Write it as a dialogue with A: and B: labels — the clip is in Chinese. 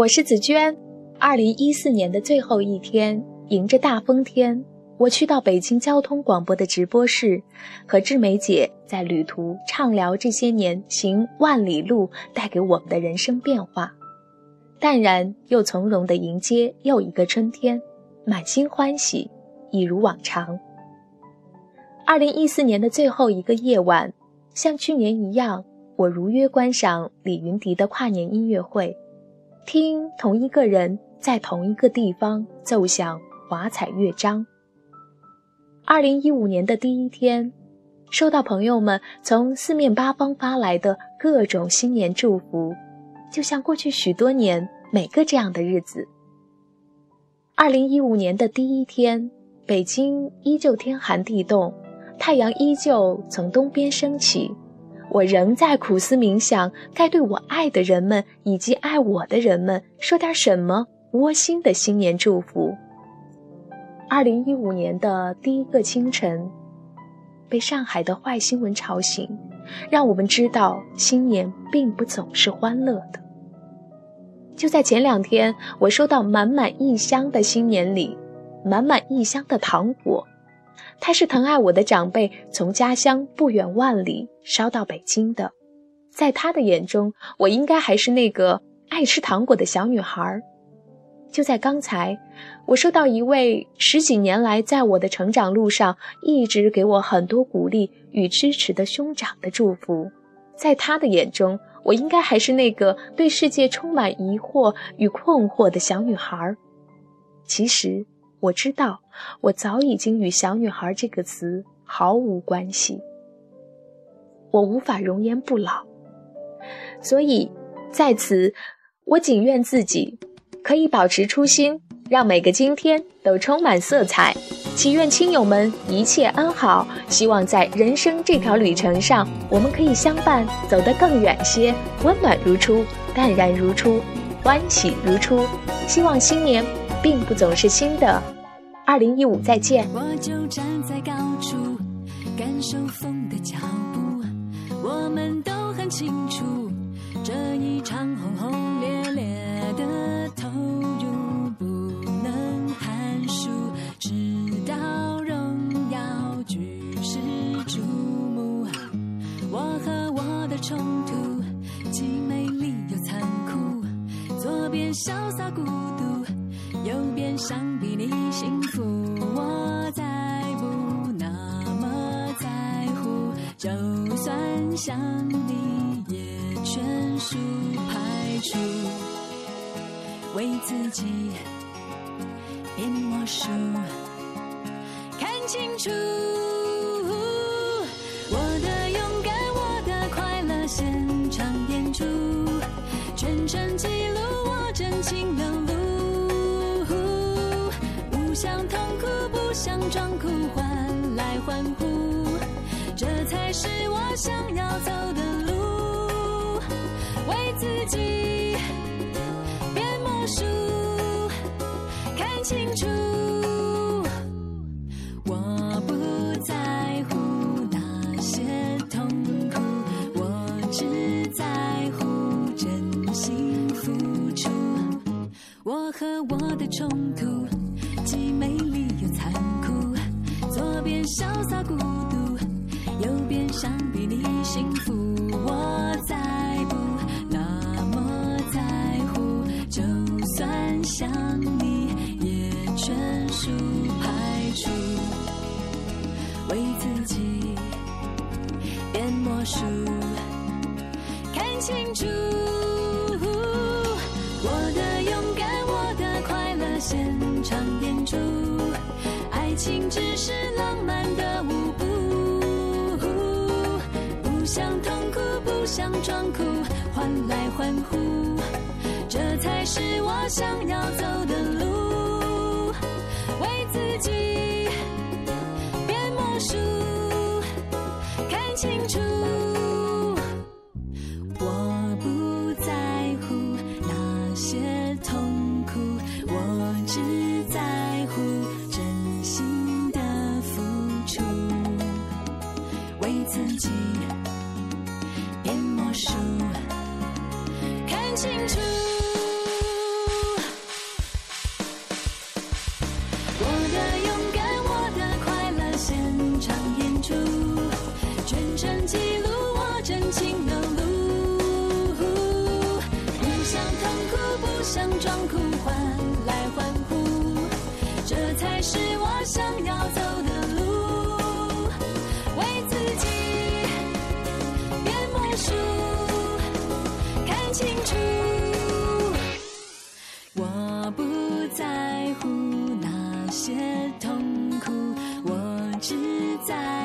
A: 我是紫娟。二零一四年的最后一天，迎着大风天，我去到北京交通广播的直播室，和志梅姐在旅途畅聊这些年行万里路带给我们的人生变化，淡然又从容地迎接又一个春天，满心欢喜，一如往常。二零一四年的最后一个夜晚，像去年一样，我如约观赏李云迪的跨年音乐会，听同一个人。在同一个地方奏响华彩乐章。二零一五年的第一天，收到朋友们从四面八方发来的各种新年祝福，就像过去许多年每个这样的日子。二零一五年的第一天，北京依旧天寒地冻，太阳依旧从东边升起，我仍在苦思冥想，该对我爱的人们以及爱我的人们说点什么。窝心的新年祝福。二零一五年的第一个清晨，被上海的坏新闻吵醒，让我们知道新年并不总是欢乐的。就在前两天，我收到满满一箱的新年礼，满满一箱的糖果。他是疼爱我的长辈从家乡不远万里捎到北京的，在他的眼中，我应该还是那个爱吃糖果的小女孩。就在刚才，我收到一位十几年来在我的成长路上一直给我很多鼓励与支持的兄长的祝福。在他的眼中，我应该还是那个对世界充满疑惑与困惑的小女孩。其实，我知道，我早已经与“小女孩”这个词毫无关系。我无法容颜不老，所以在此，我仅愿自己。可以保持初心，让每个今天都充满色彩。祈愿亲友们一切安好。希望在人生这条旅程上，我们可以相伴走得更远些，温暖如初，淡然如初，欢喜如初。希望新年并不总是新的。二零一五再见。
B: 我就站在高处感受风的脚步我们都很清楚这一场轰轰烈烈的投入不能看书直到荣耀举世瞩目我和我的冲突既美丽又残酷左边潇洒孤独。右边想比你幸福，我再不那么在乎。就算想你，也全数排除。为自己变魔术，看清楚，我的勇敢，我的快乐，现想痛苦，不想装酷，换来欢呼，这才是我想要走的路。为自己变魔术，看清楚。我不在乎那些痛苦，我只在乎真心付出。我和我的冲突，左边潇洒孤独，右边想比你幸福。我再不那么在乎，就算想你，也全数排除。为自己变魔术，看清楚。我的勇敢，我的快乐情只是浪漫的舞步，不想痛苦，不想装酷，换来欢呼，这才是我想要走的路。为自己变魔术，看清楚。清楚我的勇敢，我的快乐，现场演出，全程记录。我不在乎那些痛苦我只在